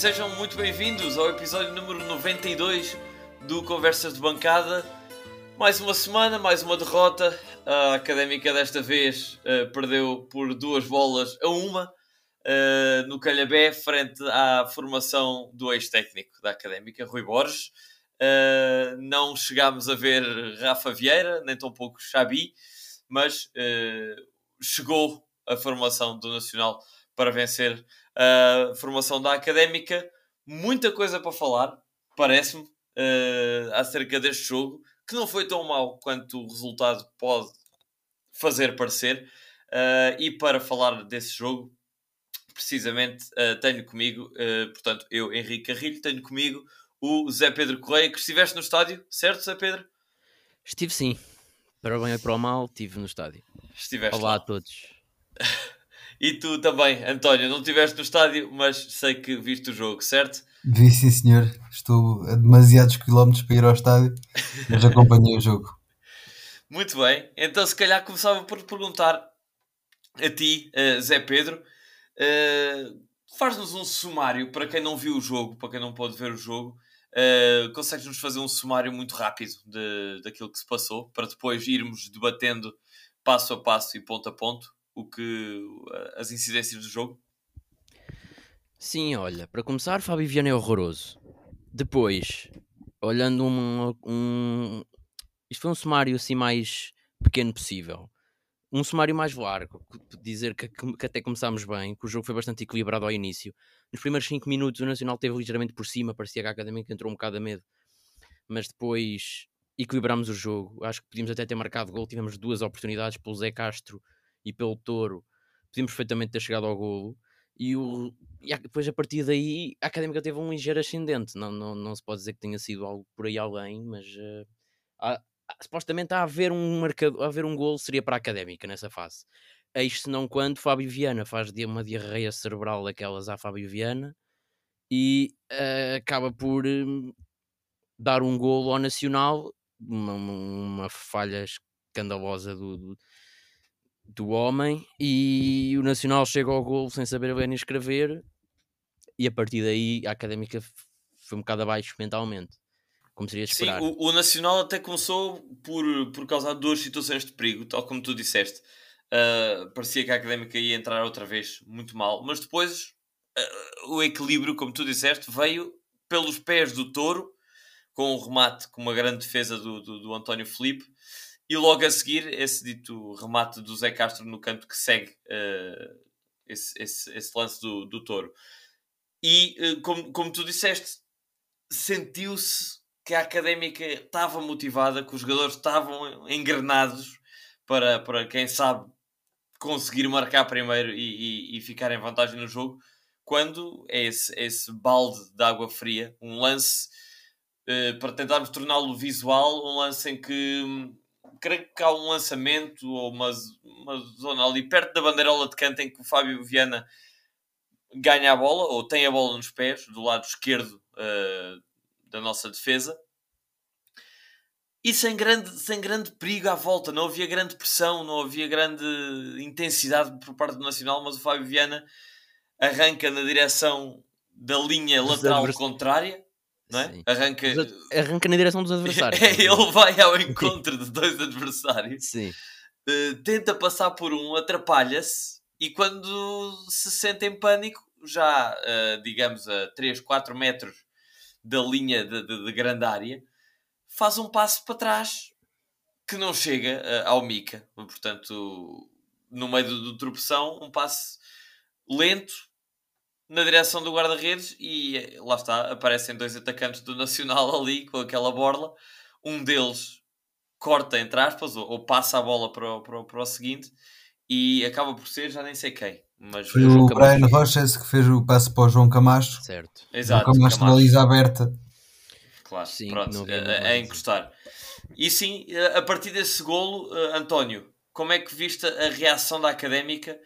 sejam muito bem-vindos ao episódio número 92 do Conversas de Bancada. Mais uma semana, mais uma derrota. A Académica desta vez uh, perdeu por duas bolas a uma uh, no Calhabé, frente à formação do ex-técnico da Académica, Rui Borges. Uh, não chegámos a ver Rafa Vieira, nem tão pouco Xabi, mas chegou a formação do Nacional para vencer a formação da Académica. Muita coisa para falar, parece-me, uh, acerca deste jogo, que não foi tão mau quanto o resultado pode fazer parecer. Uh, e para falar desse jogo, precisamente, uh, tenho comigo, portanto, eu, Henrique Carrilho, tenho comigo o Zé Pedro Correia, que estiveste no estádio, certo, Zé Pedro? Estive sim. Para o bem ou para o mal, estive no estádio. Estiveste Olá lá. a todos. E tu também, António, não estiveste no estádio, mas sei que viste o jogo, certo? Vi sim, senhor. Estou a demasiados quilómetros para ir ao estádio, mas acompanhei o jogo. Muito bem, então se calhar começava por perguntar a ti, uh, Zé Pedro, uh, faz-nos um sumário para quem não viu o jogo, para quem não pode ver o jogo. Uh, consegues-nos fazer um sumário muito rápido de, daquilo que se passou, para depois irmos debatendo passo a passo e ponto a ponto o que as incidências do jogo? Sim, olha, para começar, Fábio Viana é horroroso. Depois, olhando um, um. Isto foi um sumário assim mais pequeno possível. Um sumário mais largo. Dizer que, que até começámos bem, que o jogo foi bastante equilibrado ao início. Nos primeiros 5 minutos, o Nacional teve ligeiramente por cima, parecia que a Académica entrou um bocado a medo. Mas depois equilibramos o jogo. Acho que podíamos até ter marcado gol. Tivemos duas oportunidades pelo Zé Castro e pelo Touro, podíamos perfeitamente ter chegado ao golo. E, o, e depois a partir daí a Académica teve um ligeiro ascendente. Não, não, não se pode dizer que tenha sido algo por aí além, mas uh, há, supostamente a haver um marcador, a haver um golo seria para a Académica nessa fase. Eis se não quando Fábio Viana faz uma diarreia cerebral daquelas à Fábio Viana e uh, acaba por uh, dar um golo ao Nacional, uma, uma falha escandalosa do, do do homem e o Nacional chega ao gol sem saber ler nem escrever e a partir daí a Académica foi um bocado abaixo mentalmente, como seria esperar. Sim, o, o, Nacional até começou por, por causar duas situações de perigo, tal como tu disseste. Uh, parecia que a Académica ia entrar outra vez muito mal, mas depois uh, o equilíbrio, como tu disseste, veio pelos pés do Touro, com um remate, com uma grande defesa do, do, do António Felipe, e logo a seguir, esse dito remate do Zé Castro no canto que segue uh, esse, esse, esse, lance do, do touro. E, uh, como, como tu disseste, sentiu-se que a académica estava motivada, que os jogadores estavam engrenados para, para quem sabe, conseguir marcar primeiro e, e, e ficar em vantagem no jogo. Quando é esse, esse balde de água fria, um lance uh, para tentarmos torná-lo visual, um lance em que hum, creio que há um lançamento ou uma, uma zona ali perto da bandeirola de canto em que o Fábio Viana ganha a bola ou tem a bola nos pés, do lado esquerdo uh, da nossa defesa. E sem grande, sem grande perigo à volta, não havia grande pressão, não havia grande intensidade por parte do Nacional, mas o Fábio Viana arranca na direção da linha lateral contrária não é? Arranca... Arranca na direção dos adversários. ele vai ao encontro de dois adversários, Sim. Uh, tenta passar por um, atrapalha-se e quando se sente em pânico, já uh, digamos a 3, 4 metros da linha de, de, de, grande área, faz um passo para trás que não chega uh, ao Mica. Portanto, no meio do, do tropeção, um passo lento, na direção do guarda-redes e lá está, aparecem dois atacantes do Nacional ali com aquela borla. Um deles corta, entre aspas, ou, ou passa a bola para o, para, o, para o seguinte e acaba por ser, já nem sei quem. Mas Foi o Brian Roches que fez o passo para o João Camacho. Certo. Exato. O Camacho, Camacho. baliza aberta. Claro, sim, pronto, a, a, encostar. E sim, a partir desse golo, uh, António, como é que viste a reação da Académica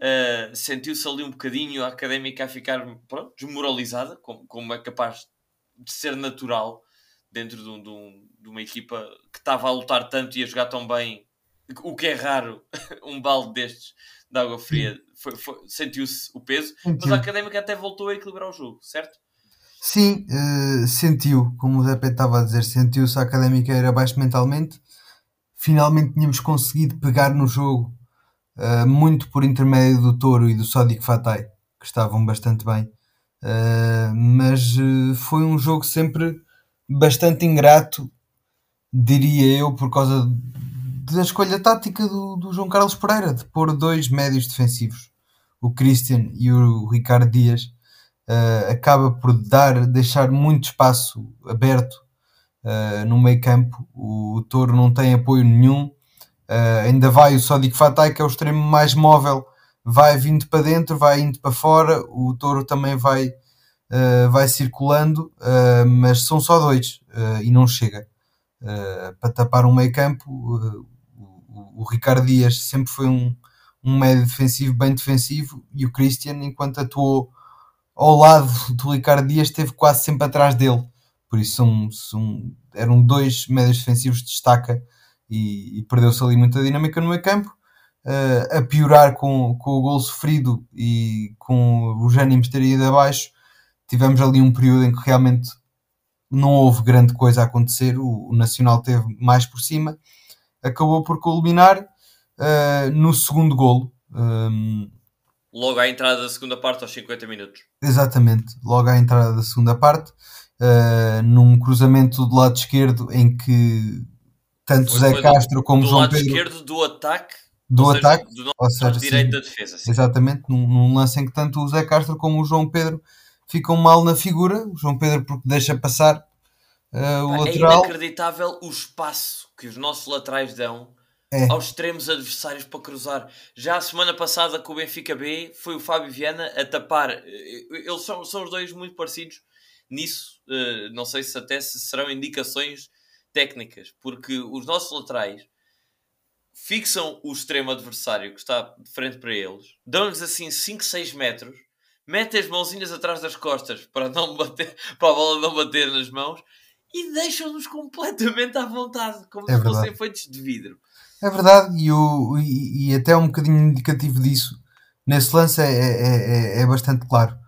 Uh, sentiu-se ali um bocadinho a académica a ficar pronto, desmoralizada, como, como é capaz de ser natural dentro de, um, de, um, de, uma equipa que estava a lutar tanto e a jogar tão bem o que é raro, um balde destes de água fria, sentiu-se o peso, mas a Académica até voltou a equilibrar o jogo, certo? Sim, eh, sentiu, como o Zé Pedro estava a dizer, sentiu-se a académica era baixo mentalmente. Finalmente tínhamos conseguido pegar no jogo, eh, muito por intermédio do Toro e do Sadiq Fatay, que estavam bastante bem. Eh, mas eh, foi um jogo sempre bastante ingrato, diria eu, por causa da escolha tática do, do João Carlos Pereira, de pôr dois médios defensivos, o Christian e o Ricardo Dias. Uh, acaba por dar, deixar muito espaço aberto uh, no meio campo. O, o Toro não tem apoio nenhum. Uh, ainda vai o Sodic Fatai, que é o extremo mais móvel, vai vindo para dentro, vai indo para fora. O Toro também vai, vai circulando, mas são só dois e não chega. para tapar um meio campo, o, o Ricardo Dias sempre foi um, um médio defensivo, bem defensivo, e o Christian, enquanto atuou ao lado do Ricardo Dias esteve quase sempre atrás dele. Por isso são, são, eram dois médios defensivos de destaca e, e perdeu-se ali muita dinâmica no meio campo. Uh, a piorar com, com o gol sofrido e com os ânimos terem ido abaixo, tivemos ali um período em que realmente não houve grande coisa a acontecer. O, o Nacional teve mais por cima, acabou por culminar uh, no segundo golo. Um, Logo à entrada da segunda parte, aos 50 minutos. Exatamente, logo à entrada da segunda parte, uh, num cruzamento do lado esquerdo em que tanto Foi- Zé foi do- Castro como do João lado Pedro esquerdo do ataque, do seja, ataque, do nosso seja, direito sim, da defesa. sim. exatamente, num, num lance em que tanto o Zé Castro como o João Pedro ficam mal na figura, o João Pedro porque deixa passar uh, o É lateral, inacreditável o espaço que os nossos laterais dão É. aos extremos adversários para cruzar. Já a semana passada com o Benfica B foi o Fábio Viana a tapar. Eh, Eles são, são os dois muito parecidos nisso. Eh, Não sei se até se serão indicações técnicas, porque os nossos laterais fixam o extremo adversário que está de frente para eles, dão-lhes assim 5, 6 metros, metem as mãozinhas atrás das costas para, não bater, para a bola não bater nas mãos e deixam-nos completamente à vontade, como É se fossem verdade. feitos de vidro. É verdade, e, o, e, e até um bocadinho indicativo disso, nesse lance é, é, é- é bastante claro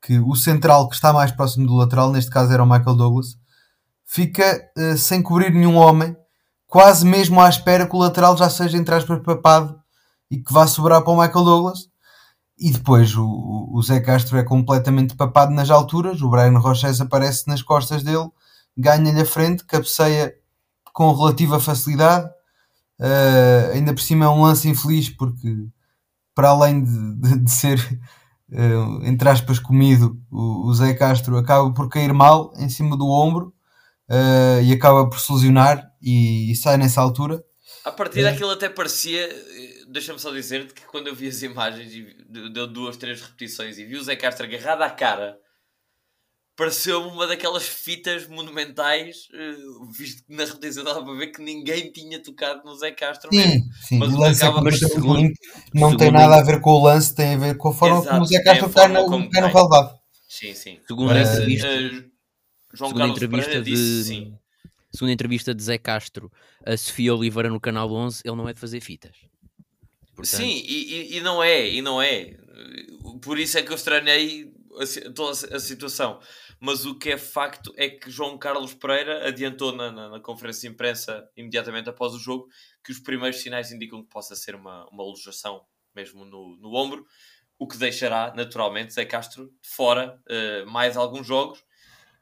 que o central que está mais próximo do lateral, neste caso era o Michael Douglas, fica eh, sem cobrir nenhum homem, quase mesmo à espera que o lateral já seja, entre aspas, papado e que vá sobrar para o Michael Douglas. E depois o, o- o Zé Castro é completamente papado nas alturas, o Brian Roches aparece nas costas dele, ganha-lhe a frente, cabeceia com relativa facilidade. Uh, ainda por cima é um lance infeliz porque para além de, de- de ser uh, entre aspas comido o, o Zé Castro acaba por cair mal em cima do ombro uh, e acaba por se lesionar e, e sai nessa altura A partir É. daquilo até parecia, eh, deixa-me só dizer-te que quando eu vi as imagens e deu duas, três repetições e vi o Zé Castro agarrado à cara, pareceu-me uma daquelas fitas monumentais, visto que na repetição dava para ver que ninguém tinha tocado no Zé Castro mesmo. sim, sim, Mas o lance que acaba- é mas segundo- não tem segundo nada a- ver com o lance tem a ver com a forma Exato, como o Zé é Castro cai forma no, cai no relevado Sim, sim. Segundo Mas, entrevista, eh, João segundo a Carlos entrevista Pereira de, disse sim. segundo a entrevista de Zé Castro a Sofia Oliveira no canal 11, ele não é de fazer fitas. Portanto, Sim, e, e- não é, e não é. Por isso é que eu estranhei a toda a situação. Mas o que é facto é que João Carlos Pereira adiantou na, na- na conferência de imprensa imediatamente após o jogo que os primeiros sinais indicam que possa ser uma, uma alojação mesmo no, no ombro, o que deixará naturalmente Zé Castro fora eh, mais alguns jogos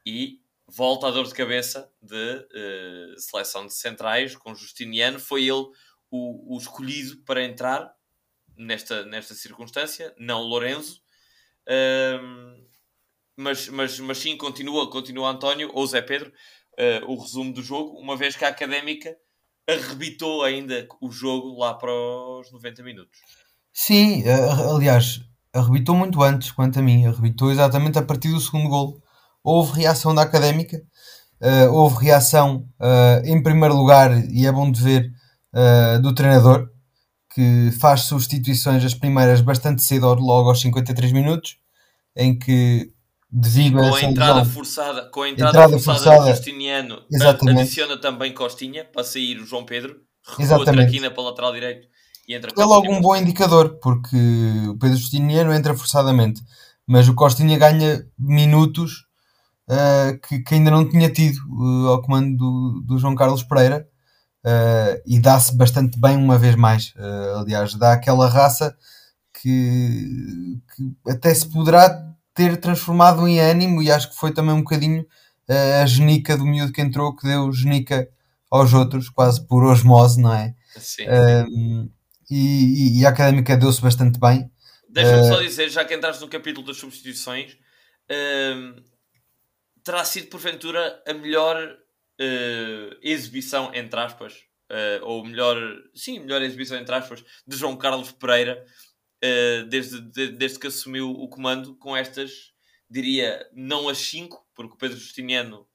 e volta à dor de cabeça de eh, seleção de centrais com Justiniano. Foi ele o, o escolhido para entrar nesta, nesta circunstância, não Lorenzo. Ahm, mas, mas, mas sim, continua, continua António ou Zé Pedro ah, o resumo do jogo, uma vez que a Académica arrebitou ainda o jogo lá para os 90 minutos. Sim, a- aliás, arrebitou muito antes, quanto a mim, arrebitou exatamente a partir do segundo gol. Houve reação da académica, eh, houve reação, eh, em primeiro lugar, e é bom de ver, eh, do treinador, que faz substituições as primeiras bastante cedo, logo aos 53 minutos, em que, devido a Com a essa entrada forçada, com a entrada, Entrada forçada, forçada, do Justiniano, exatamente. adiciona também Costinha para sair o João Pedro. recua. Traquina para o lateral direito e entra É logo um bom indicador, porque o Pedro Justiniano entra forçadamente, mas o Costinha ganha minutos uh, que, que ainda não tinha tido uh, ao comando do, do João Carlos Pereira uh, e dá-se bastante bem uma vez mais. aliás, dá aquela raça que, que, até se poderá ter transformado em ânimo e acho que foi também um bocadinho a genica do miúdo que entrou que deu genica aos outros, quase por osmose, não é? Sim. e, e, a académica deu-se bastante bem. Deixa-me só dizer, já que entraste no capítulo das substituições, uh, terá sido porventura a melhor uh, exibição, entre aspas, uh, ou melhor, sim, melhor exibição, entre aspas, de João Carlos Pereira desde, de, desde que assumiu o comando, com estas, diria, não as 5, porque o Pedro Justiniano,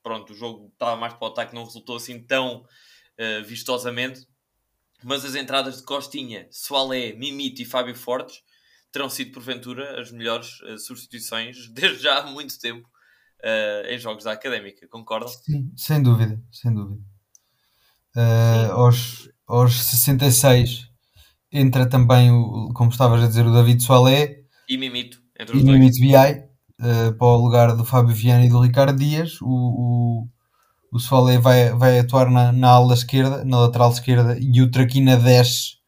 pronto, o jogo estava mais para o ataque, não resultou assim tão vistosamente. Mas as entradas de Costinha, Soalé, Mimito e Fábio Fortes terão sido, porventura, as melhores uh, substituições desde já há muito tempo uh, em jogos da Académica, concordam? Sim, sem dúvida, sem dúvida. Uh, aos, aos 66 entra também, o, como estavas a dizer, o David Soalé e Mimito, entre os e dois. Mimito Biai, para o lugar do Fábio Viana e do Ricardo Dias. O, o, o Soalé vai, vai atuar na, na ala esquerda, na lateral esquerda, e o Traquina desce.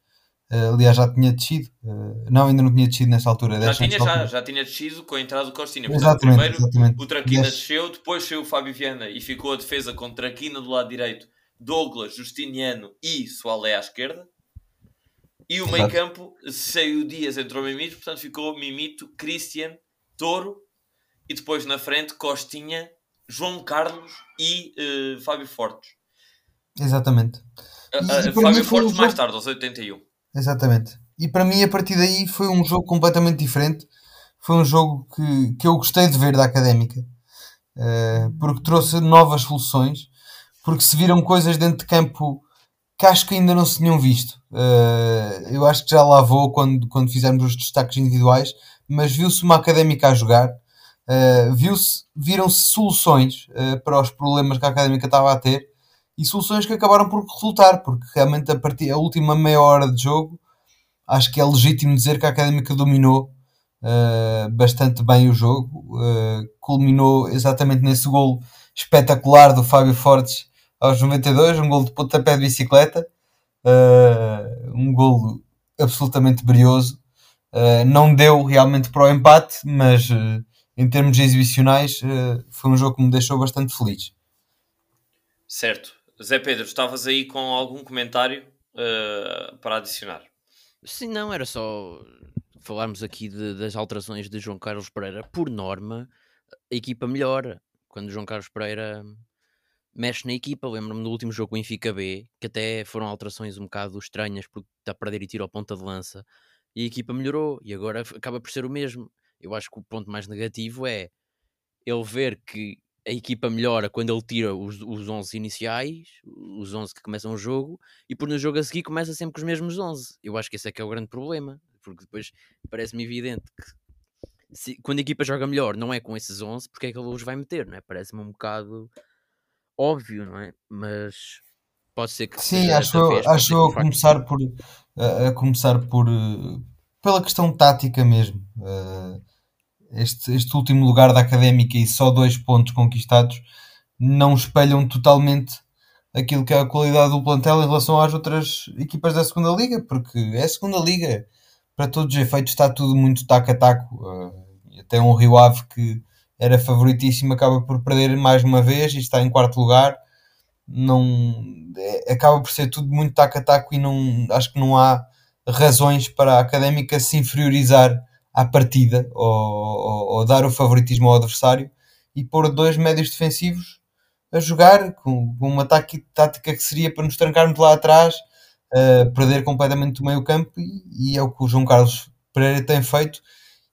Uh, aliás, já tinha descido. Uh, não, ainda não tinha descido nessa altura. Já tinha, já, já tinha descido com a entrada do Costinha. Portanto, primeiro exatamente. o Traquina desceu, depois saiu o Fábio Viana e ficou a defesa com Traquina do lado direito, Douglas, Justiniano e Soalé à esquerda. E o meio campo saiu Dias, entrou Mimito, portanto ficou Mimito, Christian, Touro e depois na frente Costinha, João Carlos e uh, Fábio Fortes. Exatamente. Uh, uh, Fábio Fortes mais tarde, aos 81. Exatamente. E para mim, a partir daí, foi um jogo completamente diferente. Foi um jogo que, que eu gostei de ver da Académica. porque trouxe novas soluções. Porque se viram coisas dentro de campo que acho que ainda não se tinham visto. eu acho que já lá vou quando, quando fizermos os destaques individuais. Mas viu-se uma Académica a jogar Uh, viu-se, viram-se soluções uh, para os problemas que a académica estava a ter e soluções que acabaram por resultar, porque realmente a, partir, a última meia hora de jogo acho que é legítimo dizer que a académica dominou uh, bastante bem o jogo, culminou exatamente nesse gol espetacular do Fábio Fortes aos 92, um gol de pontapé de bicicleta, um gol absolutamente brioso. não deu realmente para o empate, mas em termos exibicionais, uh, foi um jogo que me deixou bastante feliz. Certo. Zé Pedro, estavas aí com algum comentário uh, para adicionar? Sim, não, era só falarmos aqui de, das alterações de João Carlos Pereira. Por norma, a equipa melhora. Quando João Carlos Pereira mexe na equipa, lembro-me do último jogo com o Benfica B, que até foram alterações um bocado estranhas, porque está a perder e tira ao ponta de lança, e a equipa melhorou, e agora acaba por ser o mesmo. Eu acho que o ponto mais negativo é ele ver que a equipa melhora quando ele tira os, os 11 iniciais, os 11 que começam o jogo, e por no jogo a seguir começa sempre com os mesmos 11. Eu acho que esse é que é o grande problema, porque depois parece-me evidente que se, quando a equipa joga melhor não é com esses 11, porque é que ele os vai meter, não é? Parece-me um bocado óbvio, não é? Mas pode ser que Sim, acho, vez, acho eu a começar por a, a começar por pela questão tática mesmo. Uh, este, este último lugar da académica e só dois pontos conquistados não espelham totalmente aquilo que é a qualidade do plantel em relação às outras equipas da segunda liga, porque é a segunda liga, para todos os efeitos está tudo muito taco a taco. Uh, até um Rio Ave que era favoritíssimo acaba por perder mais uma vez e está em quarto lugar. Não, é, acaba por ser tudo muito taco a taco e não, acho que não há razões para a académica se inferiorizar à partida ou, ou, ou, dar o favoritismo ao adversário e pôr dois médios defensivos a jogar com, com uma tática que seria para nos trancarmos lá atrás, uh, perder completamente o meio campo e, e, é o que o João Carlos Pereira tem feito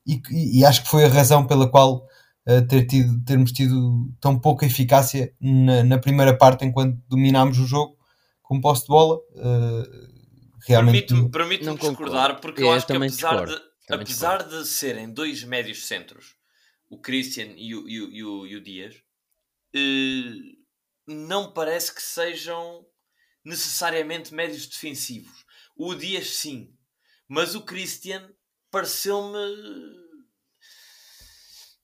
e, e acho que foi a razão pela qual uh, ter tido, termos tido tão pouca eficácia na, na, primeira parte enquanto dominámos o jogo com posse de bola. Uh, realmente permito-me permito discordar porque eu, eu acho que apesar de também Apesar de serem dois médios centros, o Christian e o, e o, e o, o Dias, eh, não parece que sejam necessariamente médios defensivos. O Dias sim, mas o Christian pareceu-me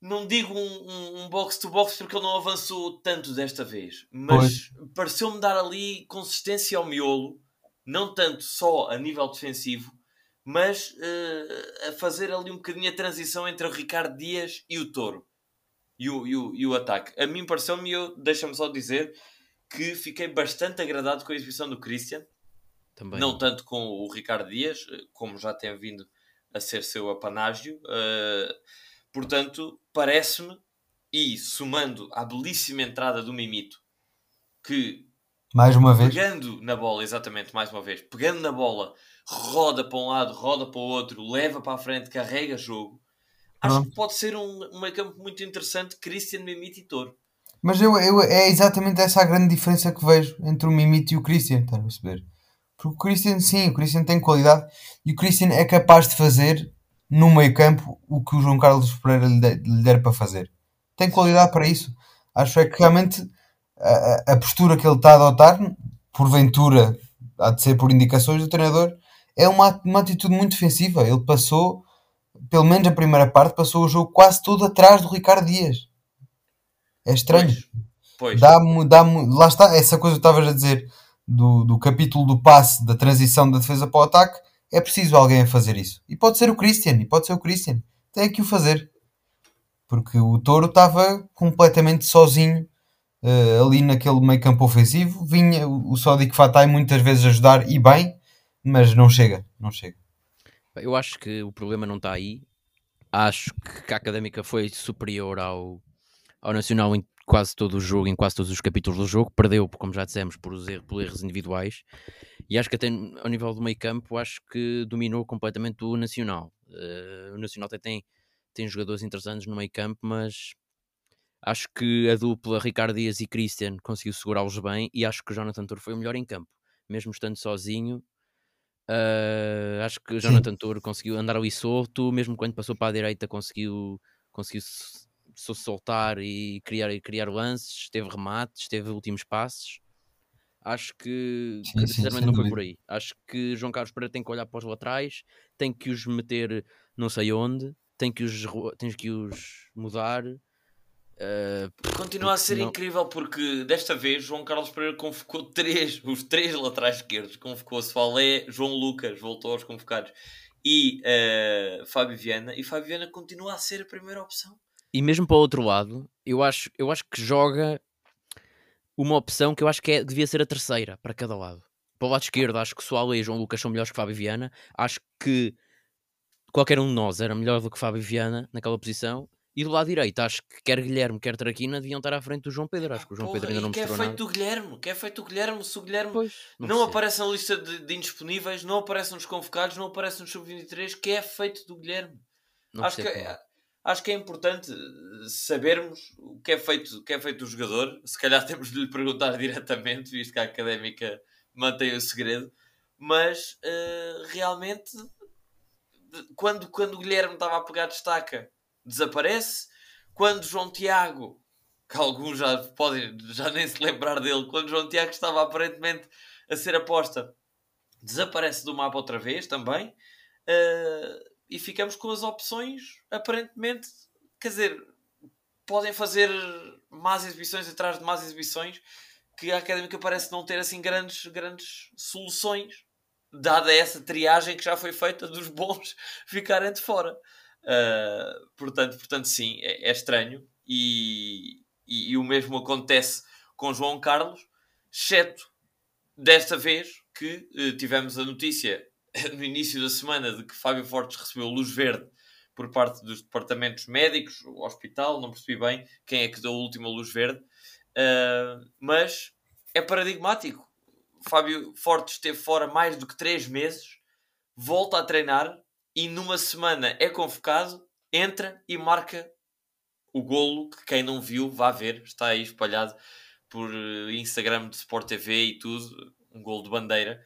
não digo um, um, box to box porque ele não avançou tanto desta vez, mas pareceu-me dar ali consistência ao miolo, não tanto só a nível defensivo, mas uh, a fazer ali um bocadinho a transição entre o Ricardo Dias e o Toro e o, e o, e o ataque. A mim pareceu-me, deixa-me só dizer, que fiquei bastante agradado com a exibição do Christian, Também. não tanto com o Ricardo Dias, eh, como já tem vindo a ser seu apanágio. Uh, portanto, parece-me, e somando à belíssima entrada do Mimito, que mais uma vez pegando na bola, exatamente, mais uma vez, pegando na bola, roda para um lado, roda para o outro, leva para a frente, carrega jogo. Acho que pode ser um, um meio campo muito interessante, Christian, Mimito e Toro. Mas eu, eu, é exatamente essa a grande diferença que vejo entre o Mimito e o Christian, estás a perceber? Porque o Christian, sim, o Christian tem qualidade e o Christian é capaz de fazer no meio campo o que o João Carlos Pereira lhe, der, lhe der para fazer. Tem qualidade para isso. Acho é que realmente a, a postura que ele está a adotar, porventura, há de ser por indicações do treinador, é uma, uma atitude muito defensiva. Ele passou, pelo menos a primeira parte, passou o jogo quase todo atrás do Ricardo Dias. É estranho. Pois. Dá-me, dá-me, lá está, essa coisa que estavas a dizer do, do capítulo do passe, da transição da defesa para o ataque, é preciso alguém a fazer isso. E pode ser o Christian, e pode ser o Christian. Tem que o fazer. Porque o Touro estava completamente sozinho uh, ali naquele meio campo ofensivo. Vinha o, o Sodic Fatai muitas vezes ajudar e bem, mas não chega, não chega. Eu acho que o problema não está aí. Acho que a Académica foi superior ao, ao Nacional em quase todo o jogo, em quase todos os capítulos do jogo. Perdeu, como já dissemos, por, erros, por erros individuais. E acho que até ao nível do meio campo, acho que dominou completamente o Nacional. Uh, o Nacional até tem, tem jogadores interessantes no meio campo, mas acho que a dupla Ricardo Dias e Christian conseguiu segurá-los bem e acho que o Jonathan Toro foi o melhor em campo. Mesmo estando sozinho, uh, acho que o Jonathan Toro conseguiu andar ali solto, mesmo quando passou para a direita conseguiu, conseguiu se soltar e criar, criar lances, teve remates, teve últimos passes. Acho que, sim, que sinceramente sim, não foi por aí. Acho que João Carlos Pereira tem que olhar para os laterais, tem que os meter não sei onde, tem que os, tem que os mudar. Uh, Continua a ser não... incrível porque desta vez João Carlos Pereira convocou três, os três laterais esquerdos. Convocou Soalé, João Lucas, voltou aos convocados, e uh, Fábio Viana. E Fábio Viana continua a ser a primeira opção. E mesmo para o outro lado, eu acho, eu acho que joga uma opção que eu acho que é, devia ser a terceira para cada lado. Para o lado esquerdo, acho que Soalho e João Lucas são melhores que Fábio Viana. Acho que qualquer um de nós era melhor do que Fábio Viana naquela posição. E do lado direito, acho que quer Guilherme, quer Traquina deviam estar à frente do João Pedro. Acho que o João Porra, Pedro ainda não mostrou nada. que é feito do Guilherme? Que é feito do Guilherme? Se o Guilherme pois, não, não aparece na lista de, de, indisponíveis, não aparece nos convocados, não aparece nos sub-23, que é feito do Guilherme? Não acho que é, acho que é importante sabermos o que é feito, o que é feito do jogador. Se calhar temos de lhe perguntar diretamente, visto que a académica mantém o segredo. Mas uh, realmente, quando, quando o Guilherme estava a pegar destaca, desaparece. Quando João Tiago, que alguns já podem já nem se lembrar dele, quando João Tiago estava aparentemente a ser aposta, desaparece do mapa outra vez também. Uh, e ficamos com as opções, aparentemente, quer dizer, podem fazer más exibições atrás de más exibições, que a Académica parece não ter assim grandes, grandes soluções, dada essa triagem que já foi feita dos bons ficarem de fora. Uh, portanto, portanto, sim, é, é estranho e, e, e, o mesmo acontece com João Carlos, exceto desta vez que uh, tivemos a notícia no início da semana de que Fábio Fortes recebeu luz verde por parte dos departamentos médicos, o hospital, não percebi bem quem é que deu a última luz verde, uh, mas é paradigmático. Fábio Fortes esteve fora mais do que 3 meses, volta a treinar e numa semana é convocado, entra e marca o golo que quem não viu vá ver, está aí espalhado por eh, Instagram de Sport TV e tudo, um golo de bandeira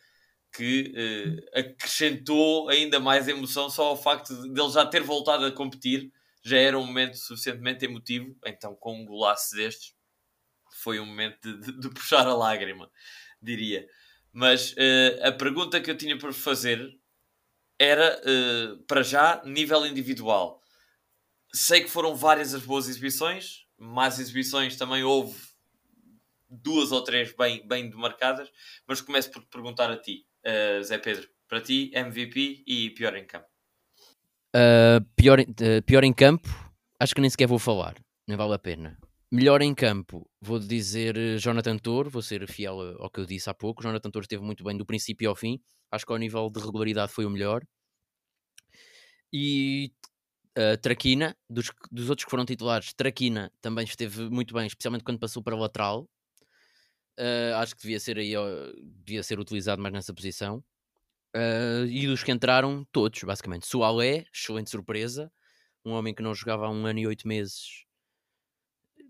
que uh, acrescentou ainda mais emoção só ao facto de ele já ter voltado a competir. Já era um momento suficientemente emotivo, então com um golaço destes foi um momento de, de, puxar a lágrima, diria. Mas uh, a pergunta que eu tinha para fazer era, uh, para já, nível individual. Sei que foram várias as boas exibições, mais exibições também houve duas ou três bem, bem demarcadas, mas começo por te perguntar a ti, uh, Zé Pedro. Para ti, MVP e pior em campo. Uh, pior, pior em campo, acho que nem sequer vou falar, nem vale a pena. Melhor em campo, vou dizer Jonathan Toro, vou ser fiel ao que eu disse há pouco. Jonathan Toro esteve muito bem do princípio ao fim, acho que ao nível de regularidade foi o melhor. E uh, Traquina, dos, dos outros que foram titulares, Traquina também esteve muito bem, especialmente quando passou para lateral. Uh, acho que devia ser aí, devia ser utilizado mais nessa posição. Uh, e dos que entraram, todos, basicamente. Sualé, excelente surpresa. Um homem que não jogava há um ano e oito meses.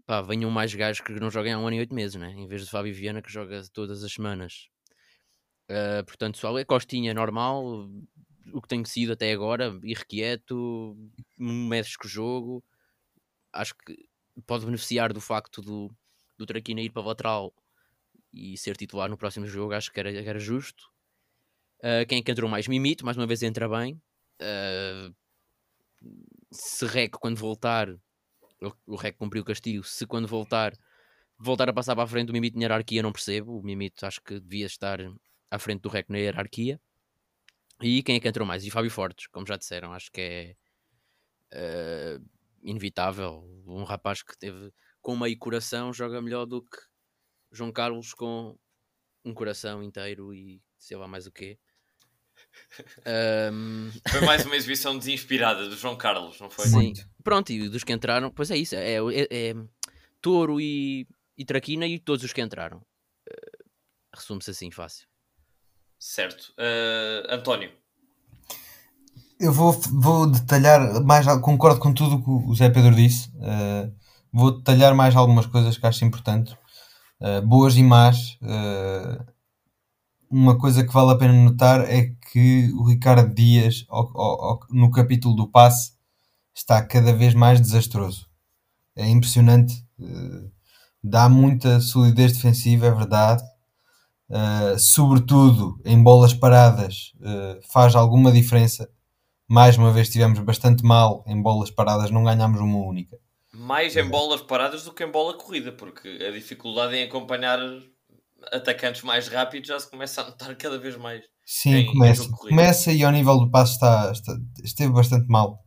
Pá, venham mais gajos que não joguem há um ano e oito meses, né? Em vez de Fábio Viana que joga todas as semanas. Uh, portanto, Sualé, Costinha, normal. O que tem sido até agora, irrequieto, mexe com o jogo. Acho que pode beneficiar do facto do, do Traquina ir para o lateral e ser titular no próximo jogo. Acho que era, era justo Uh, quem é que entrou mais? Mimito, mais uma vez entra bem. Uh, se Rec, quando voltar, o Rec cumpriu o castigo. Se quando voltar, voltar a passar para a frente do Mimito na hierarquia, não percebo. O Mimito acho que devia estar à frente do Rec na hierarquia. E quem é que entrou mais? E Fábio Fortes, como já disseram, acho que é uh, inevitável. Um rapaz que teve com meio coração joga melhor do que João Carlos com um coração inteiro e sei lá mais o quê. Um... Foi mais uma exibição desinspirada do João Carlos, não foi? Sim, Muito. pronto, e dos que entraram, pois é isso, é, é, é Touro e, e Traquina e todos os que entraram. Uh, Resume-se assim, fácil. Certo. Uh, António. Eu vou, vou detalhar mais, concordo com tudo o que o Zé Pedro disse. Uh, vou detalhar mais algumas coisas que acho importantes, boas e más uma coisa que vale a pena notar é que o Ricardo Dias, ao, ao, no capítulo do passe, está cada vez mais desastroso. É impressionante. Uh, dá muita solidez defensiva, é verdade. Uh, sobretudo em bolas paradas, uh, faz alguma diferença. Mais uma vez estivemos bastante mal em bolas paradas, não ganhámos uma única. Mais em bolas paradas do que em bola corrida, porque a dificuldade em acompanhar atacantes mais rápidos já se começa a notar cada vez mais. Sim, em, começa. Em começa e ao nível do passo está, está, esteve bastante mal.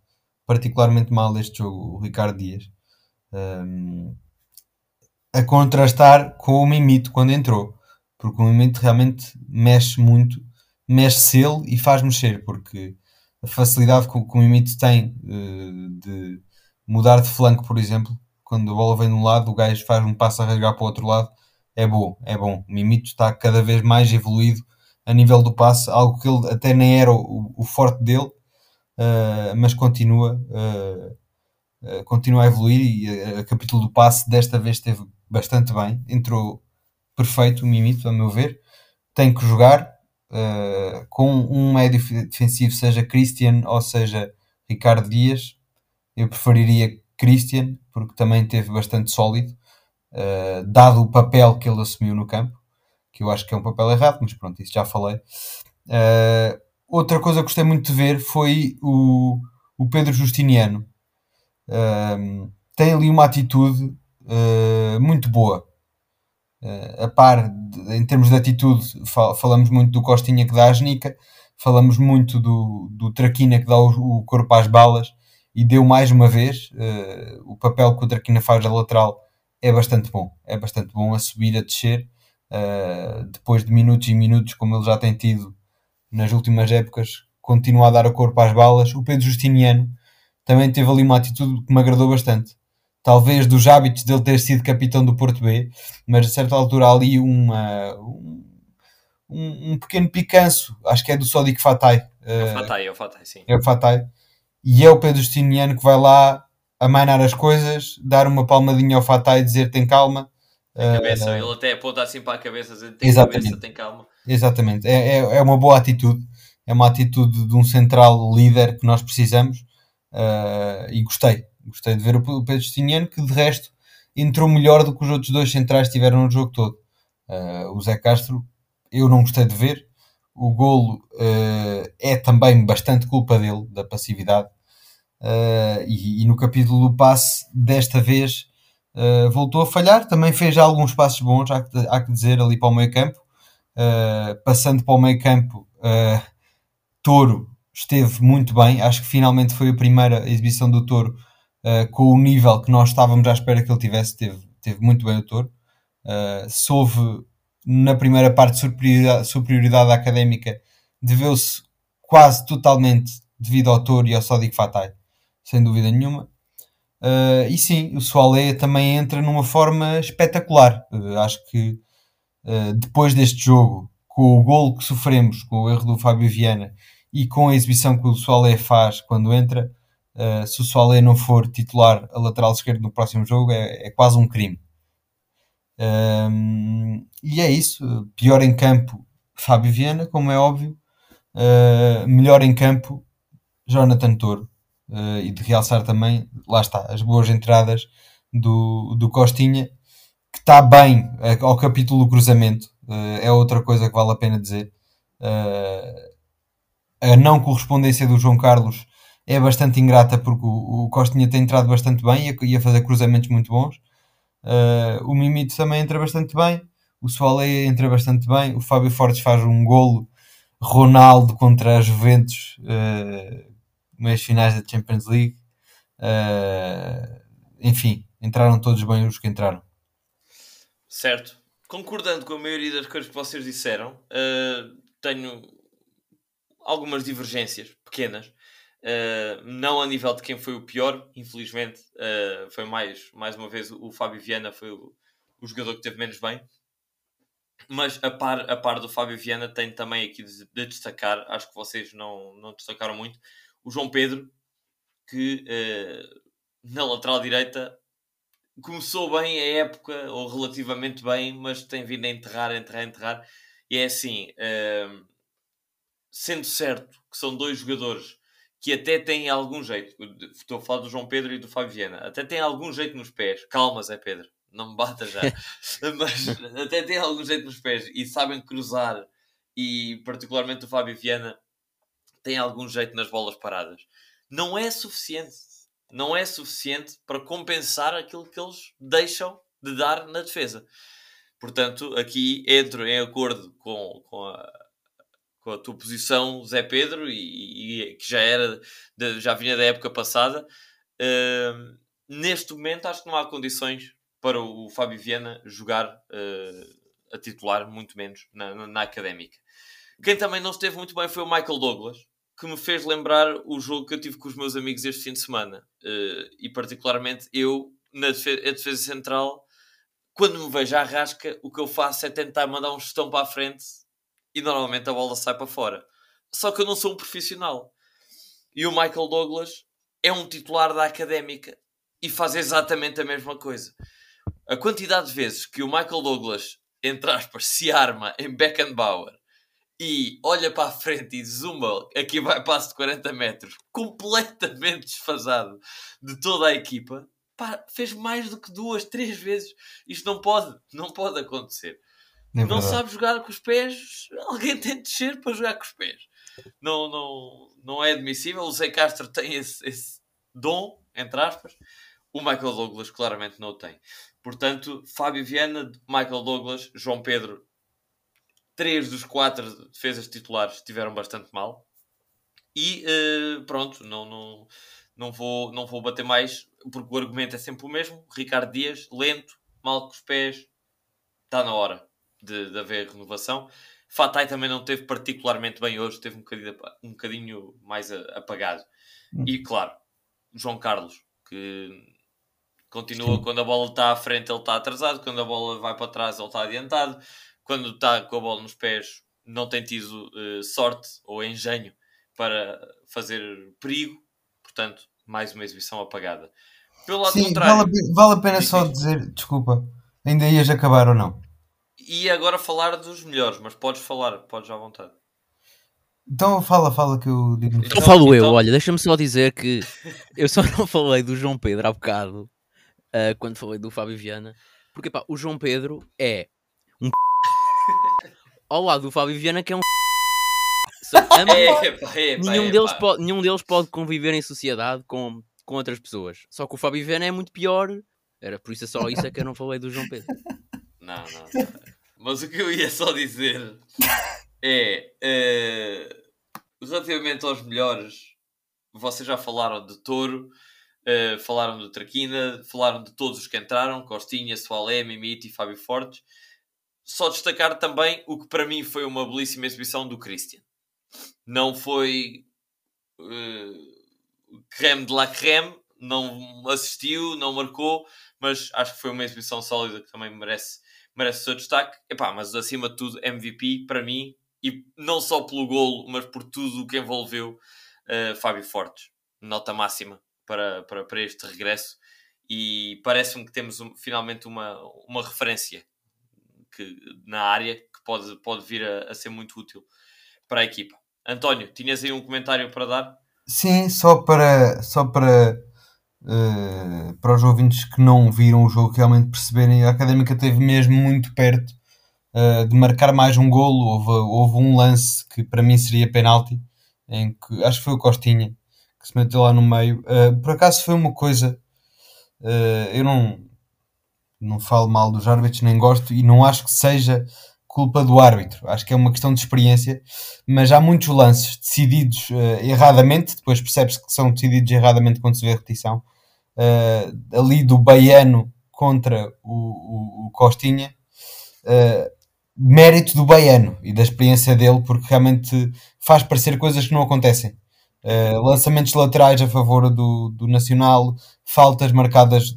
Particularmente mal este jogo, o Ricardo Dias. Um, a contrastar com o Mimito quando entrou. Porque o Mimito realmente mexe muito, mexe-se ele e faz mexer, porque a facilidade que, que o Mimito tem uh, de mudar de flanco, por exemplo, quando a bola vem de um lado, o gajo faz um passo a rasgar para o outro lado é bom, é bom. O Mimito está cada vez mais evoluído a nível do passe, algo que ele até nem era o, o forte dele, uh, mas continua, uh, uh, continua a evoluir e a, capítulo do passe desta vez esteve bastante bem, entrou perfeito o Mimito, a meu ver. Tem que jogar com um médio defensivo, seja Christian ou seja Ricardo Dias. Eu preferiria Christian, porque também teve bastante sólido uh, dado o papel que ele assumiu no campo, que eu acho que é um papel errado, mas pronto, isso já falei. Uh, outra coisa que gostei muito de ver foi o, o Pedro Justiniano. Uh, tem ali uma atitude muito boa. a par, de, em termos de atitude, fal falamos muito do Costinha que dá a genica, falamos muito do, do Traquina que dá o, o corpo às balas e deu mais uma vez uh, o papel que o Traquina faz a lateral é bastante bom. É bastante bom a subir, a descer, uh, depois de minutos e minutos, como ele já tem tido nas últimas épocas, continua a dar a corpo às balas. O Pedro Justiniano também teve ali uma atitude que me agradou bastante. Talvez dos hábitos dele ter sido capitão do Porto B, mas a certa altura há ali uma, um, um, pequeno picanço, acho que é do Sodic Fatai. É o Fatai, é o Fatai, sim. É o Fatai. E é o Pedro Justiniano que vai lá amainar as coisas, dar uma palmadinha ao Fatai e dizer tem calma. Tem cabeça, uh, ele até aponta assim para a cabeça, dizer tem exatamente. cabeça, tem calma. Exatamente, é, é, é, uma boa atitude, é uma atitude de um central líder que nós precisamos uh, e gostei, gostei de ver o, o Pedro Justiniano que de resto entrou melhor do que os outros dois centrais tiveram no jogo todo. Uh, o Zé Castro eu não gostei de ver. O golo é também bastante culpa dele, da passividade. Uh, e, e, no capítulo do passe, desta vez, uh, voltou a falhar. Também fez alguns passos bons, há que, há que dizer, ali para o meio campo. passando para o meio campo, Touro esteve muito bem. Acho que finalmente foi a primeira exibição do Touro com o nível que nós estávamos à espera que ele tivesse. Teve, teve muito bem o Touro. Uh, se houve na primeira parte superioridade, superioridade académica, deveu-se quase totalmente devido ao Toro e ao Sadiq Fatai, sem dúvida nenhuma. Uh, e sim, o Soalé também entra numa forma espetacular. Uh, acho que depois deste jogo, com o golo que sofremos, com o erro do Fábio Viana e com a exibição que o Soalé faz quando entra, se o Soalé não for titular a lateral esquerdo no próximo jogo, é, é quase um crime. Um, e é isso. Pior em campo, Fábio Viana, como é óbvio. Uh, melhor em campo, Jonathan Toro. Uh, e de realçar também, lá está, as boas entradas do, do Costinha, que está bem ao capítulo do cruzamento. Uh, é outra coisa que vale a pena dizer. a não correspondência do João Carlos é bastante ingrata porque o, o Costinha tem entrado bastante bem e a, fazer cruzamentos muito bons. Uh, o Mimito também entra bastante bem. O Soalé entra bastante bem. O Fábio Fortes faz um golo. Ronaldo contra a Juventus uh, meias finais da Champions League. Uh, enfim, entraram todos bem os que entraram. Certo. Concordando com a maioria das coisas que vocês disseram, uh, tenho algumas divergências pequenas. Uh, não a nível de quem foi o pior, infelizmente, uh, foi mais, mais uma vez o Fábio Viana, foi o, o jogador que teve menos bem. Mas a par, a par do Fábio Viana, tenho também aqui de, de destacar, acho que vocês não, não destacaram muito, o João Pedro, que uh, na lateral direita começou bem a época, ou relativamente bem, mas tem vindo a enterrar, enterrar, enterrar. E é assim, sendo certo que são dois jogadores que até têm algum jeito. Estou a falar do João Pedro e do Fábio Viana. Até têm algum jeito nos pés. Calma, Zé Pedro. Não me bata já. Mas até têm algum jeito nos pés e sabem cruzar. E particularmente o Fábio Viana tem algum jeito nas bolas paradas. Não é suficiente. Não é suficiente para compensar aquilo que eles deixam de dar na defesa. Portanto, aqui entro em acordo com, com a, com a tua posição, Zé Pedro, e, e que já era, de, já vinha da época passada. Uh, neste momento, acho que não há condições para o Fábio Viana jogar uh, a titular, muito menos na, na, na, académica. Quem também não esteve muito bem foi o Michael Douglas, que me fez lembrar o jogo que eu tive com os meus amigos este fim de semana. Uh, e particularmente eu, na defesa, defesa central, quando me vejo à rasca, o que eu faço é tentar mandar um gestão para a frente e normalmente a bola sai para fora. Só que eu não sou um profissional. E o Michael Douglas é um titular da académica e faz exatamente a mesma coisa. A quantidade de vezes que o Michael Douglas, entre aspas, se arma em Beckenbauer e olha para a frente e zumba, aqui vai passo de 40 metros, completamente desfasado de toda a equipa, pá, fez mais do que duas, três vezes. Isto não pode, não pode acontecer. É não sabe jogar com os pés, alguém tem de descer para jogar com os pés. Não, não, não é admissível. O Zé Castro tem esse, esse dom, entre aspas. O Michael Douglas claramente não o tem. Portanto, Fábio Viana, Michael Douglas, João Pedro, três dos quatro defesas titulares estiveram bastante mal. E uh, pronto, não, não, não, vou, não vou bater mais, porque o argumento é sempre o mesmo. Ricardo Dias, lento, mal com os pés, está na hora de, de haver renovação. Fatai também não teve particularmente bem hoje, teve um bocadinho, um bocadinho mais apagado. Hum. E claro, João Carlos, que continua Sim. quando a bola está à frente, ele está atrasado, quando a bola vai para trás, ele está adiantado, quando está com a bola nos pés, não tem tido uh, sorte ou engenho para fazer perigo, portanto, mais uma exibição apagada. Pelo lado Sim, contrário, vale, vale a pena só dizer, desculpa, ainda ias acabar ou não? e agora falar dos melhores, mas podes falar, podes à vontade. Então fala, fala que eu digo. Então, então falo eu, então... olha, deixa-me só dizer que eu só não falei do João Pedro há bocado, uh, quando falei do Fábio Viana, porque pá, o João Pedro é um ao lado do Fábio Viana, que é um. Ambos- Epá, epá, nenhum, epá. deles pode, nenhum deles pode conviver em sociedade com, com outras pessoas. Só que o Fábio Viana é muito pior. Era por isso é só isso é que eu não falei do João Pedro. Não, não, não. Mas o que eu ia só dizer é eh, relativamente aos melhores, vocês já falaram de Touro, eh, falaram do Traquina, falaram de todos os que entraram, Costinha, Soalé, e Fábio Fortes. Só destacar também o que para mim foi uma belíssima exibição do Christian. Não foi eh, creme de la creme, não assistiu, não marcou, mas acho que foi uma exibição sólida que também merece, merece o seu destaque. Epá, mas acima de tudo, MVP para mim, e não só pelo golo, mas por tudo o que envolveu eh, Fábio Fortes. Nota máxima para, para, para este regresso. E parece-me que temos um- finalmente uma, uma referência que, na área que pode, pode vir a, a ser muito útil para a equipa. António, tinhas aí um comentário para dar? Sim, só para, só para, eh, para os ouvintes que não viram o jogo realmente perceberem, a Académica esteve mesmo muito perto eh, de marcar mais um golo. Houve, houve um lance que para mim seria penalti, em que acho que foi o Costinha que se meteu lá no meio. Eh, por acaso foi uma coisa, eu não, não falo mal dos árbitros, nem gosto, e não acho que seja culpa do árbitro. Acho que é uma questão de experiência mas há muitos lances decididos eh, erradamente, depois percebe-se que são decididos erradamente quando se vê a repetição, eh, ali do Baiano contra o, o- o Costinha, eh, mérito do Baiano e da experiência dele, porque realmente faz parecer coisas que não acontecem. Lançamentos laterais a favor do, do Nacional, faltas marcadas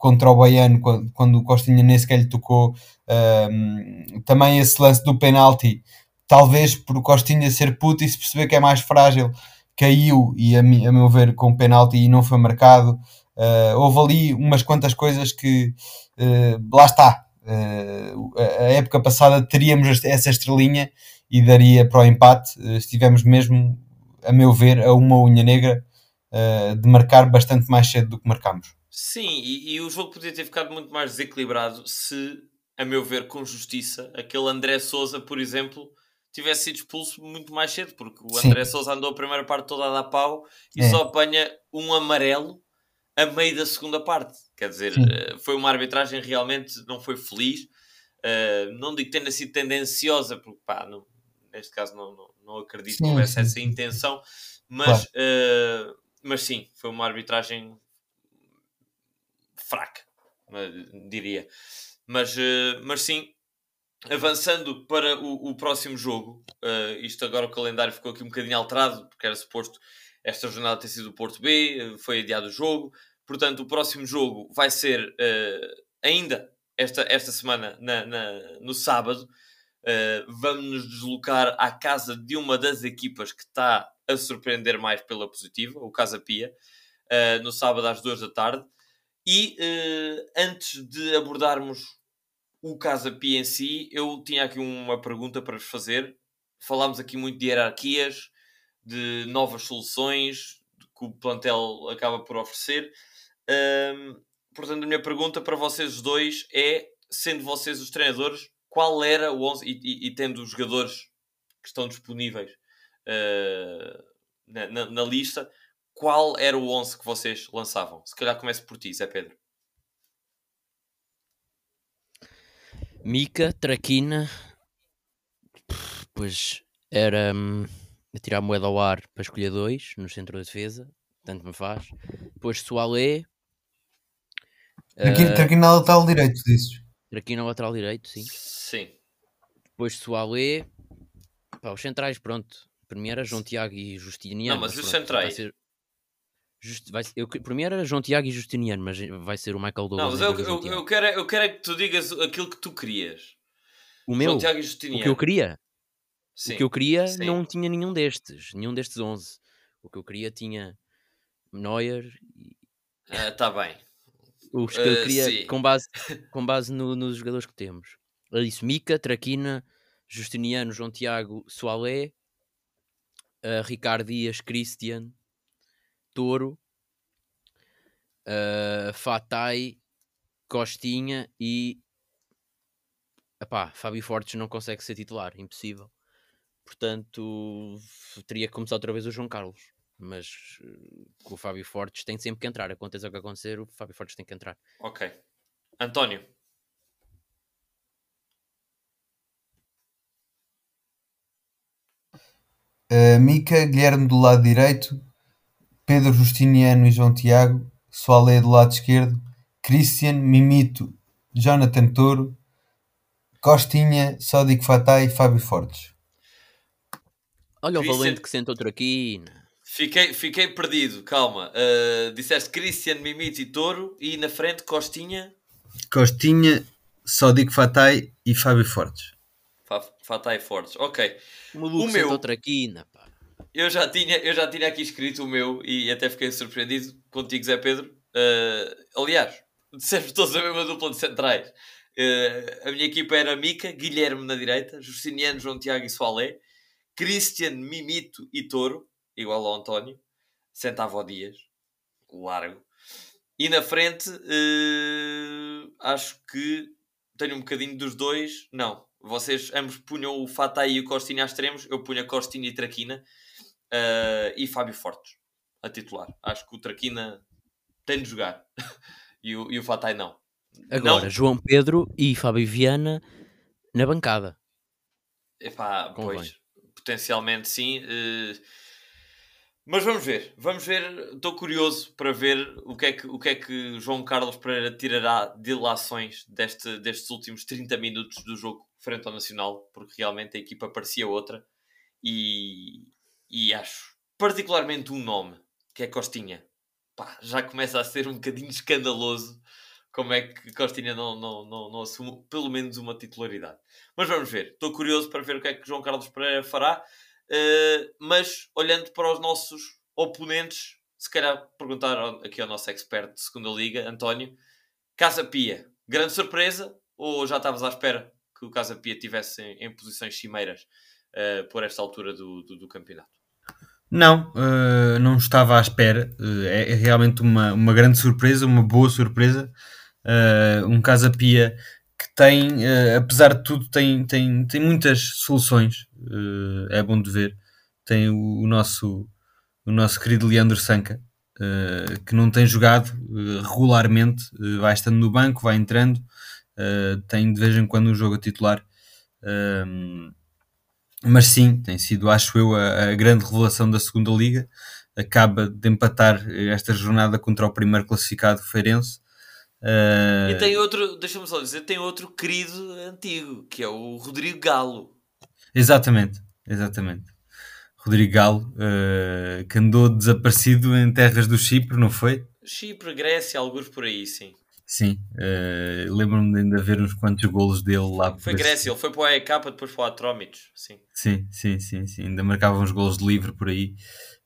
contra o Baiano quando, quando o Costinha nem sequer lhe tocou. Ahm, também esse lance do penalti, talvez por o Costinha ser puto e se perceber que é mais frágil, caiu e a, mi- a meu ver com penalti e não foi marcado. Ah, houve ali umas quantas coisas que ah, lá está. Ah, a- época passada teríamos essa estrelinha e daria para o empate. Estivemos mesmo, a meu ver, a uma unha negra de marcar bastante mais cedo do que marcámos. Sim, e, e o jogo podia ter ficado muito mais desequilibrado se, a meu ver, com justiça, aquele André Souza, por exemplo, tivesse sido expulso muito mais cedo, porque o Sim. André Souza andou a primeira parte toda a dar pau e É. só apanha um amarelo a meio da segunda parte. Quer dizer, Sim. eh, foi uma arbitragem realmente não foi feliz. Eh, não digo que tenha sido tendenciosa, porque pá, não- neste caso não, não, não acredito que Sim, houvesse sim, essa intenção, mas, Claro. eh, mas sim, foi uma arbitragem fraca, mas, diria. Mas, eh, mas sim, avançando para o, o próximo jogo, eh, isto agora o calendário ficou aqui um bocadinho alterado, porque era suposto esta jornada ter sido o Porto B, eh, foi adiado o jogo, portanto o próximo jogo vai ser eh, ainda esta, esta semana, na, na- no sábado, Uh, vamos nos deslocar à casa de uma das equipas que está a surpreender mais pela positiva, o Casa Pia, uh, no sábado às duas da tarde. E uh, antes de abordarmos o Casa Pia em si, eu tinha aqui uma pergunta para vos fazer. Falámos aqui muito de hierarquias, de novas soluções que o plantel acaba por oferecer. Um, portanto, a minha pergunta para vocês dois é, sendo vocês os treinadores, qual era o 11 e, e, e tendo os jogadores que estão disponíveis uh, na, na, na, lista, qual era o 11 que vocês lançavam? Se calhar começo por ti, Zé Pedro. Mica, Traquina, pois era hum, a tirar moeda ao ar para escolher dois no centro da defesa, tanto me faz. Depois Soalé. Traquina, uh, traquina lateral direito, dizes? Traquina lateral direito, sim. Sim. Depois Soalé. Pá, os centrais, pronto. Primeiro era João Tiago e Justiniano. Não, mas, mas os centrais? Ser... Just, vai, eu, primeiro era João Tiago e Justiniano, mas vai ser o Michael Douglas. Não, mas eu, eu, eu, quero, eu quero é que tu digas aquilo que tu querias. O meu? João Tiago e Justiniano. O que eu queria? Sim. O que eu queria Sim. não tinha nenhum destes. Nenhum destes 11. O que eu queria tinha Neuer e... Ah, tá bem. Os que eu Uh, queria sim. com base, com base no, nos jogadores que temos. É isso, Mica, Traquina, Justiniano, João Tiago, Soalé, uh, Ricardo Dias, Christian, Toro, uh, Fatai, Costinha e epá, Fábio Fortes não consegue ser titular, impossível. Portanto, teria que começar outra vez o João Carlos. Mas uh, o Fábio Fortes tem sempre que entrar. Aconteça o que acontecer, o Fábio Fortes tem que entrar. Ok. António. Uh, Mica, Guilherme do lado direito, Pedro Justiniano e João Tiago, Soalé do lado esquerdo, Christian, Mimito, Jonathan Toro, Costinha, Sódico Fatai e Fábio Fortes. Olha o Christian- valente que sentou traquina. Fiquei, fiquei perdido, calma. Uh, disseste Christian, Mimito e Touro e na frente Costinha, Costinha, Sódico Fatai e Fábio Fortes. Fa- Fatai Fortes. Ok. O O meu- sentou traquina, pá. Eu já, tinha, eu já tinha aqui escrito o meu e até fiquei surpreendido contigo, Zé Pedro. Uh, aliás, dissemos todos a mesma dupla de centrais. Uh, a minha equipa era Mica, Guilherme na direita, Justiniano, João Tiago e Soalé, Christian, Mimito e Touro, igual ao António, sentava ao Dias, largo. E na frente, uh, acho que tenho um bocadinho dos dois. Não, vocês ambos punham o Fatai e o Costinha extremos, eu punha Costinha e Traquina. Uh, e Fábio Fortes a titular. Acho que o Traquina tem de jogar e, o, e o Fatai não. Agora, Não. João Pedro e Fábio Viana na bancada. Epá, Convém. pois, potencialmente sim. eh, mas vamos ver, vamos ver. Estou curioso para ver o que, é que, o que é que João Carlos Pereira tirará de lações deste, destes últimos 30 minutos do jogo frente ao Nacional, porque realmente a equipa parecia outra e, e acho particularmente um nome que é Costinha. Pá, já começa a ser um bocadinho escandaloso como é que Costinha não, não, não, não assume pelo menos uma titularidade. Mas vamos ver. Estou curioso para ver o que é que João Carlos Pereira fará. Uh, mas olhando para os nossos oponentes, se calhar perguntar aqui ao nosso expert de segunda liga, António, Casa Pia, grande surpresa ou já estavas à espera que o Casa Pia estivesse em, em posições cimeiras uh, por esta altura do, do, do campeonato? Não, eh, não estava à espera. Eh, é, é realmente uma, uma grande surpresa, uma boa surpresa. Eh, um Casa Pia que tem, apesar de tudo, tem, tem, tem muitas soluções. É bom de ver. Tem o, o nosso, o nosso querido Leandro Sanca, que não tem jogado regularmente, vai estando no banco, vai entrando, tem de vez em quando um jogo a titular. Ehm, mas sim, tem sido, acho eu, a, a grande revelação da segunda liga. Acaba de empatar esta jornada contra o primeiro classificado Feirense. Eh, E tem outro, deixa-me só dizer, tem outro querido antigo, que é o Rodrigo Galo. Exatamente, exatamente. Rodrigo Galo, eh, que andou desaparecido em terras do Chipre, não foi? Chipre, Grécia, alguns por aí, sim. Sim, eh, lembro-me de ainda ver uns quantos golos dele lá. Foi Grécia, ele foi para o AEK, depois para o Atromitos, sim. Sim, sim, sim, sim. Ainda marcava uns golos de livre por aí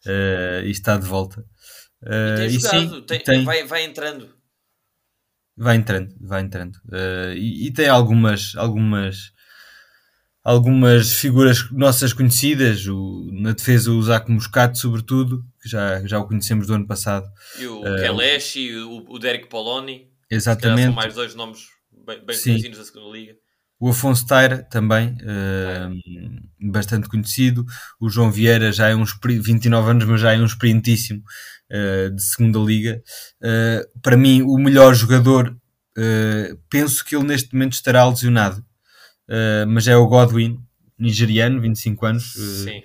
eh, e está de volta. E Eh, tem e jogado, sim, tem- tem- Vai, vai entrando. Vai entrando, vai entrando. Eh, e, e tem algumas, algumas, algumas figuras nossas conhecidas. O, na defesa, o Zaco Moscato, sobretudo, que já, já o conhecemos do ano passado. E o Eh, Kelechi, e o, o Derek Poloni. Exatamente. são mais dois nomes bem, conhecidos da segunda liga. O Afonso Taira também, eh, bastante conhecido. O João Vieira já é um experi- 29 anos, mas já é um experientíssimo eh, de segunda liga. Eh, para mim, o melhor jogador, eh, penso que ele neste momento estará lesionado, mas é o Godwin, nigeriano, 25 anos. Sim.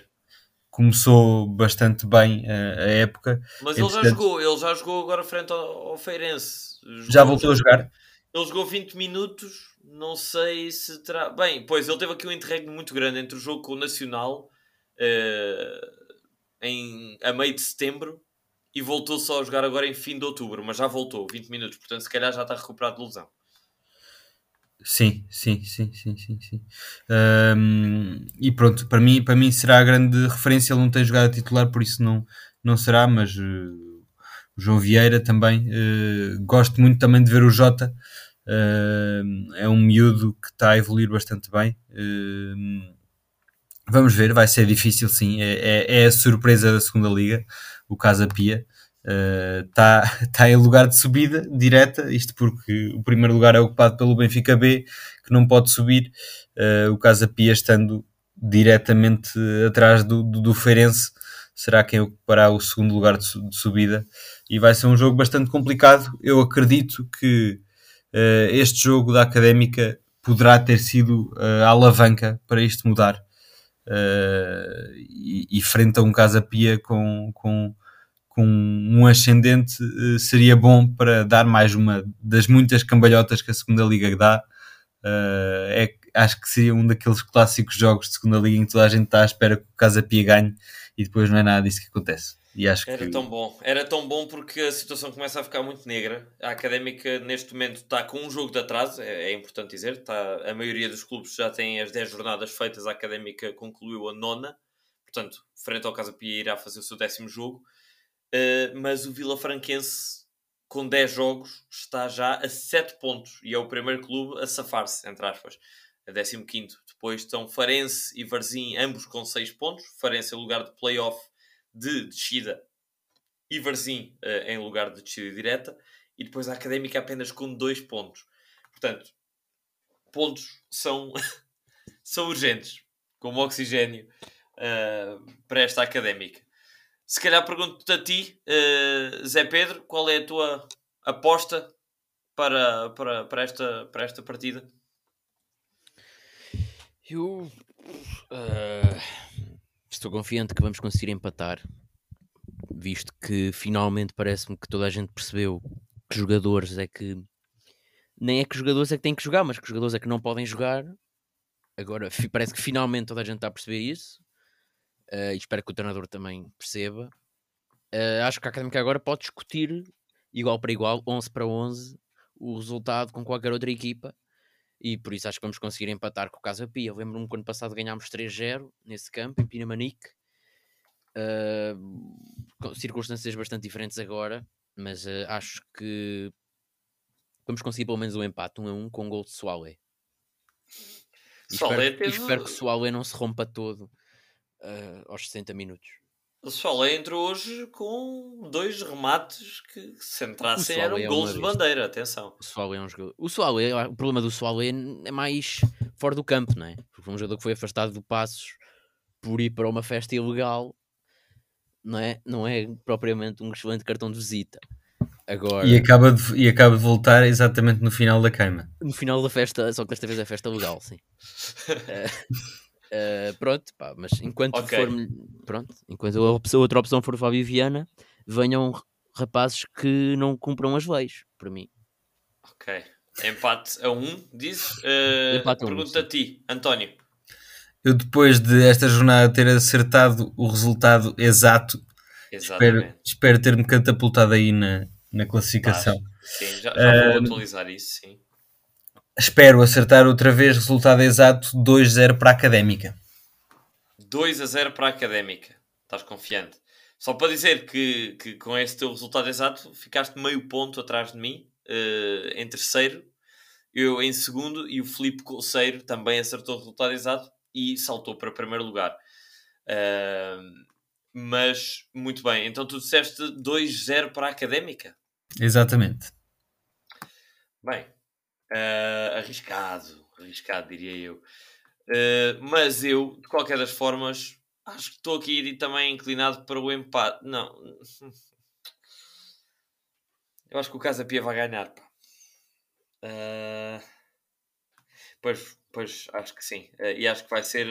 começou bastante bem a época. Mas ele já jogou, ele já jogou agora frente ao, ao Feirense. Já voltou a jogar? Ele jogou 20 minutos, não sei se terá. Bem, pois ele teve aqui um interregno muito grande entre o jogo com o Nacional eh, em, a meio de setembro e voltou só a jogar agora em fim de outubro, mas já voltou, 20 minutos, portanto se calhar já está recuperado de lesão. Sim, sim, sim, sim, sim, sim. Ahm, e pronto, para mim, para mim será a grande referência. Ele não tem jogado a titular, por isso não, não será. Mas eh, o João Vieira também eh, gosto muito também de ver o Jota. Ahm, é um miúdo que está a evoluir bastante bem. Ahm, vamos ver, vai ser difícil, sim. É, é, é a surpresa da segunda liga, o Casa Pia. está uh, tá em lugar de subida direta, isto porque o primeiro lugar é ocupado pelo Benfica B, que não pode subir, uh, o Casa Pia estando diretamente atrás do, do, do Feirense, será quem ocupará o segundo lugar de, subida, e vai ser um jogo bastante complicado, eu acredito que uh, este jogo da Académica poderá ter sido a alavanca para isto mudar, e, e frente a um Casa Pia com... com com um ascendente uh, seria bom para dar mais uma das muitas cambalhotas que a segunda liga dá. Uh, é, acho que seria um daqueles clássicos jogos de segunda liga em que toda a gente está à espera que o Casa Pia ganhe e depois não é nada disso que acontece. E acho era que... tão bom, era tão bom porque a situação começa a ficar muito negra. A académica neste momento está com um jogo de atraso, é, é importante dizer. Está, a maioria dos clubes já tem as 10 jornadas feitas, a académica concluiu a nona, portanto, frente ao Casa Pia irá fazer o seu décimo jogo. Uh, mas o Vila Franquense, com 10 jogos, está já a 7 pontos e é o primeiro clube a safar-se, entre aspas, a 15. Depois estão Farense e Varzim, ambos com 6 pontos. Farense em lugar de playoff de descida e Varzim uh, em lugar de descida direta. E depois a Académica apenas com 2 pontos. Portanto, pontos são, são urgentes, como oxigênio uh, para esta Académica. Se calhar pergunto-te a ti, uh, Zé Pedro, qual é a tua aposta para, para, para, esta, para esta partida? Eu uh, estou confiante que vamos conseguir empatar, visto que finalmente parece-me que toda a gente percebeu que jogadores é que nem é que jogadores é que têm que jogar, mas que jogadores é que não podem jogar. Agora parece que finalmente toda a gente está a perceber isso uh, e espero que o treinador também perceba. Uh, acho que a Académica agora pode discutir igual para igual, 11 para 11, o resultado com qualquer outra equipa. E por isso acho que vamos conseguir empatar com o Casa Pia. Lembro-me que ano passado ganhámos 3-0 nesse campo, em Pinamanique. Uh, circunstâncias bastante diferentes agora, mas uh, acho que vamos conseguir pelo menos um empate, um a um, com um gol de Soale. E espero, teve... espero que Soale não se rompa todo uh, aos 60 minutos. O Soleil entrou hoje com dois remates que, se entrassem, eram é gols de bandeira. Atenção. O Soleil é um jogador. O Soleil, o problema do Soleil é mais fora do campo, não é? Porque foi um jogador que foi afastado do Passos por ir para uma festa ilegal, não é? Não é propriamente um excelente cartão de visita. Agora... E, acaba de, e acaba de voltar exatamente no final da queima. No final da festa, só que desta vez é festa legal, sim. Uh, pronto, pá, mas enquanto okay. for pronto, enquanto a, opção, a outra opção for Fábio Viana, venham rapazes que não cumpram as leis, para mim. Ok. Empate a um, diz. Uh, Empate a um, pergunta sim. a ti, António. Eu depois de esta jornada ter acertado o resultado exato, espero, espero ter-me catapultado aí na, na classificação. sim, já, já vou uh, atualizar isso, sim. Espero acertar outra vez resultado exato 2-0 para a Académica. 2 a 0 para a Académica. Estás confiante? Só para dizer que, que com esse teu resultado exato ficaste meio ponto atrás de mim, uh, em terceiro, eu em segundo e o Filipe Colseiro também acertou o resultado exato e saltou para primeiro lugar. Uh, mas, muito bem, então tu disseste 2-0 para a Académica? Exatamente. Bem, Uh, arriscado, arriscado, diria eu. Uh, mas eu, de qualquer das formas, acho que estou aqui também inclinado para o empate. Não. Eu acho que o Casa Pia vai ganhar. Pá. Uh, pois, pois, acho que sim. e acho que vai ser.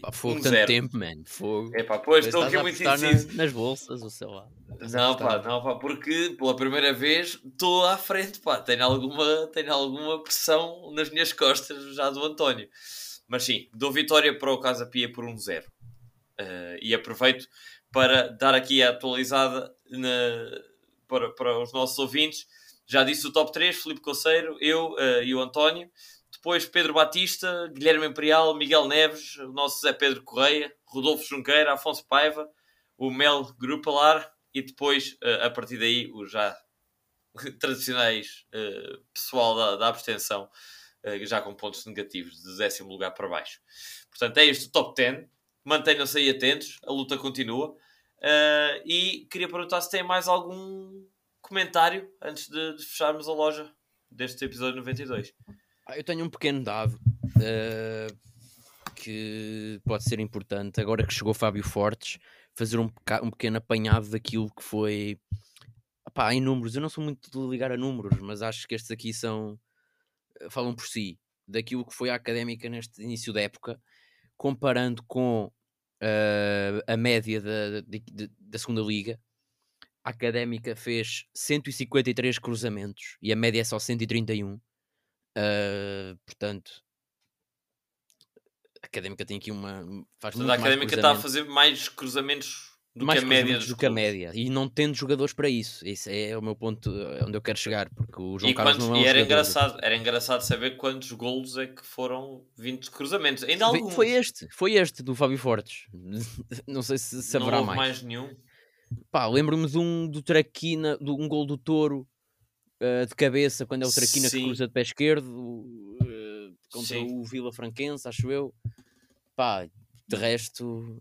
Pá, fogo um tanto zero. tempo, man. Fogo. É pá, pois estou aqui muito indeciso. Na, nas bolsas, ou sei lá. Não, pá, não, pá, porque pela primeira vez estou à frente, pá. Tenho alguma, tenho alguma pressão nas minhas costas já do António. Mas sim, dou vitória para o Casa Pia por um zero. Uh, e aproveito para dar aqui a atualizada na, para, para os nossos ouvintes. Já disse o top 3, Felipe Coceiro, eu uh, e o António. Depois Pedro Batista, Guilherme Imperial, Miguel Neves, o nosso Zé Pedro Correia, Rodolfo Junqueira, Afonso Paiva, o Mel Grupalar e depois, eh, a partir daí, os já tradicionais uh, pessoal da, da abstenção, uh, já com pontos negativos, de décimo lugar para baixo. Portanto, é este o top 10. mantenham-se aí atentos, a luta continua. E queria perguntar se tem mais algum comentário antes de, de fecharmos a loja deste episódio 92. Ah, eu tenho um pequeno dado uh, que pode ser importante. Agora que chegou Fábio Fortes, fazer um, um pequeno apanhado daquilo que foi. Em números, eu não sou muito de ligar a números, mas acho que estes aqui são. falam por si. Daquilo que foi a académica neste início da época, comparando com uh, a média da, da, da segunda liga. A académica fez 153 cruzamentos e a média é só 131. Uh, portanto, a Académica tem aqui uma. Faz portanto, a Académica está a fazer mais cruzamentos do mais que a média. Do que a média. E não tendo jogadores para isso. Isso é o meu ponto é onde eu quero chegar. Porque o João e Carlos quantos, não é um E era jogador. engraçado, era engraçado saber quantos golos é que foram 20 cruzamentos. Ainda alguns. Foi este, foi este do Fábio Fortes. não sei se, haverá não houve mais. mais nenhum. Pá, lembro-me de um do Traquina, de um gol do Touro uh, de cabeça, quando é o Traquina que Sim. cruza de pé esquerdo uh, contra Sim. o Vila Franquense, acho eu. Pá, de resto,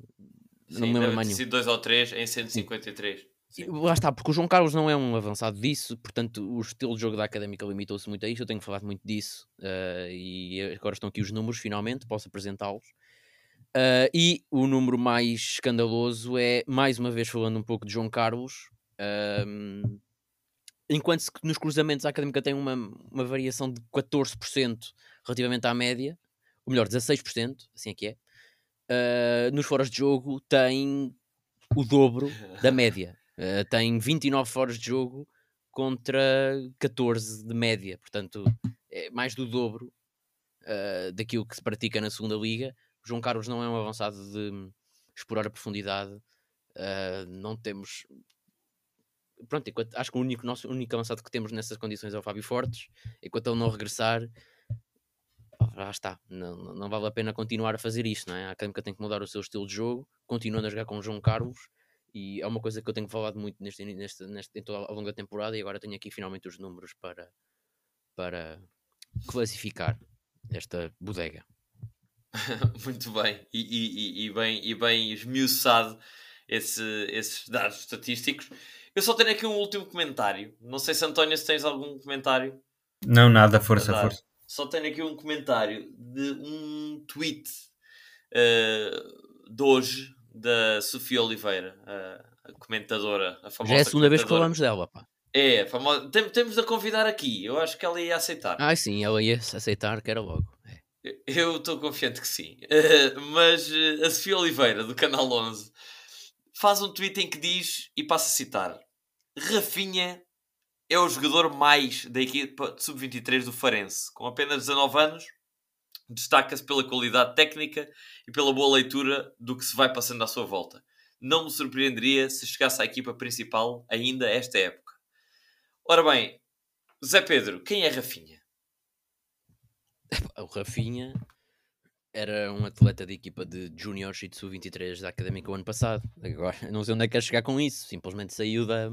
não Sim, me lembro mais nenhum. sido 2 ou 3 em 153. E Sim. Lá está, porque o João Carlos não é um avançado disso, portanto o estilo de jogo da Académica limitou-se muito a isso, eu tenho falado muito disso uh, e agora estão aqui os números, finalmente, posso apresentá-los. Uh, e o número mais escandaloso é, mais uma vez falando um pouco de João Carlos, um, enquanto que nos cruzamentos a Académica tem uma, uma variação de 14% relativamente à média, ou melhor, 16%, assim é que é, uh, nos foras de jogo tem o dobro da média. Uh, tem 29 foras de jogo contra 14 de média, portanto é mais do dobro uh, daquilo que se pratica na segunda liga. O João Carlos não é um avançado de explorar a profundidade, não temos. Pronto, enquanto, acho que o único, nosso, único avançado que temos nessas condições é o Fábio Fortes. Enquanto ele não regressar, lá está, não, não- vale a pena continuar a fazer isto, não é? A Académica tem que mudar o seu estilo de jogo, continuando a jogar com o João Carlos, e é uma coisa que eu tenho falado muito neste, neste, neste, em toda, ao longo da temporada, e agora tenho aqui finalmente os números para, para classificar esta bodega. Muito bem. E- e- e bem, e bem esmiuçado esse, esses dados estatísticos. Eu só tenho aqui um último comentário. Não sei se António se tens algum comentário. Não, nada, força, força. Só tenho aqui um comentário de um tweet eh, de hoje da Sofia Oliveira, a, a comentadora, a famosa Já é a segunda vez que falamos dela, pá. É, famosa. Tem- temos de a convidar aqui. Eu acho que ela ia aceitar. Ah, sim, ela ia aceitar que era logo. É. Eu estou confiante que sim. Eh, mas eh, a Sofia Oliveira, do Canal 11, faz um tweet em que diz, e passo a citar: Rafinha é o jogador mais da equipa de sub-23 do Farense. Com apenas 19 anos, destaca-se pela qualidade técnica e pela boa leitura do que se vai passando à sua volta. Não me surpreenderia se chegasse à equipa principal ainda esta época. Ora bem, Zé Pedro, quem é Rafinha? O Rafinha era um atleta de equipa de juniors e de sub-23 da Académica o ano passado. Agora, não sei onde é que quer chegar com isso. Simplesmente saiu da...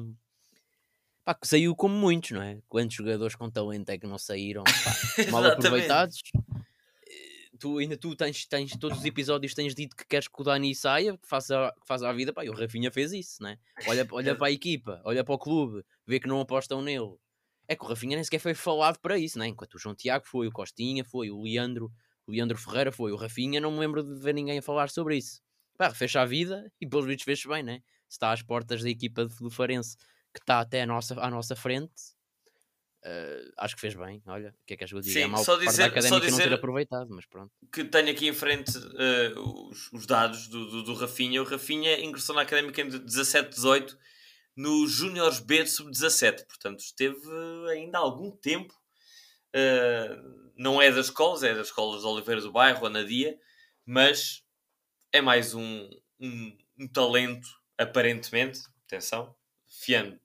Pá, que saiu como muitos, não é? Quantos jogadores com talento é que não saíram? Pá, mal aproveitados. Eh, Tu, ainda tu tens, tens todos os episódios tens dito que queres que o Dani saia, que faça, que faça a vida, pá, e o Rafinha fez isso, né? Olha, olha para a equipa, olha para o clube, vê que não apostam nele. É que o Rafinha nem sequer foi falado para isso, né? Enquanto o João Tiago foi, o Costinha foi, o Leandro, Leandro Ferreira foi, o Rafinha, não me lembro de ver ninguém a falar sobre isso. Pá, fecha a vida e pelos vídeos fez bem, né? Se está às portas da equipa do Farense, que está até à nossa, à nossa frente, eh, acho que fez bem. Olha, o que é que és que eu digo? Sim, é mau só dizer- da só académica não ter dizer- aproveitado, mas pronto. que tenho aqui em frente eh, os, os dados do, do, do Rafinha. O Rafinha ingressou na Académica em 17-18 no Júniores B de Sub-17. Portanto, esteve ainda algum tempo. Eh, não é das escolas, é das escolas de Oliveira do Bairro, a Nadia, mas é mais um, um, um talento, aparentemente, atenção, fiando-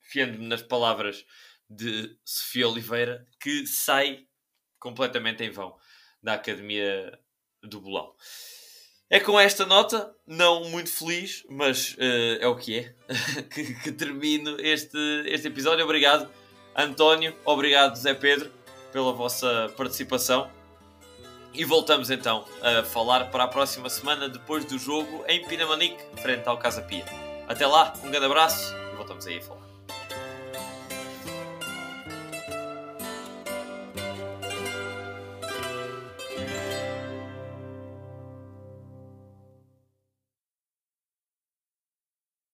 fiando-me nas palavras de Sofia Oliveira, que sai completamente em vão da Academia do Bolão. É com esta nota, não muito feliz, mas eh, é o que é, que, que termino este, este episódio. Obrigado, António. Obrigado, Zé Pedro, pela vossa participação. E voltamos então a falar para a próxima semana depois do jogo em Pinamanique, frente ao Casa Pia. Até lá, um grande abraço e voltamos aí a falar.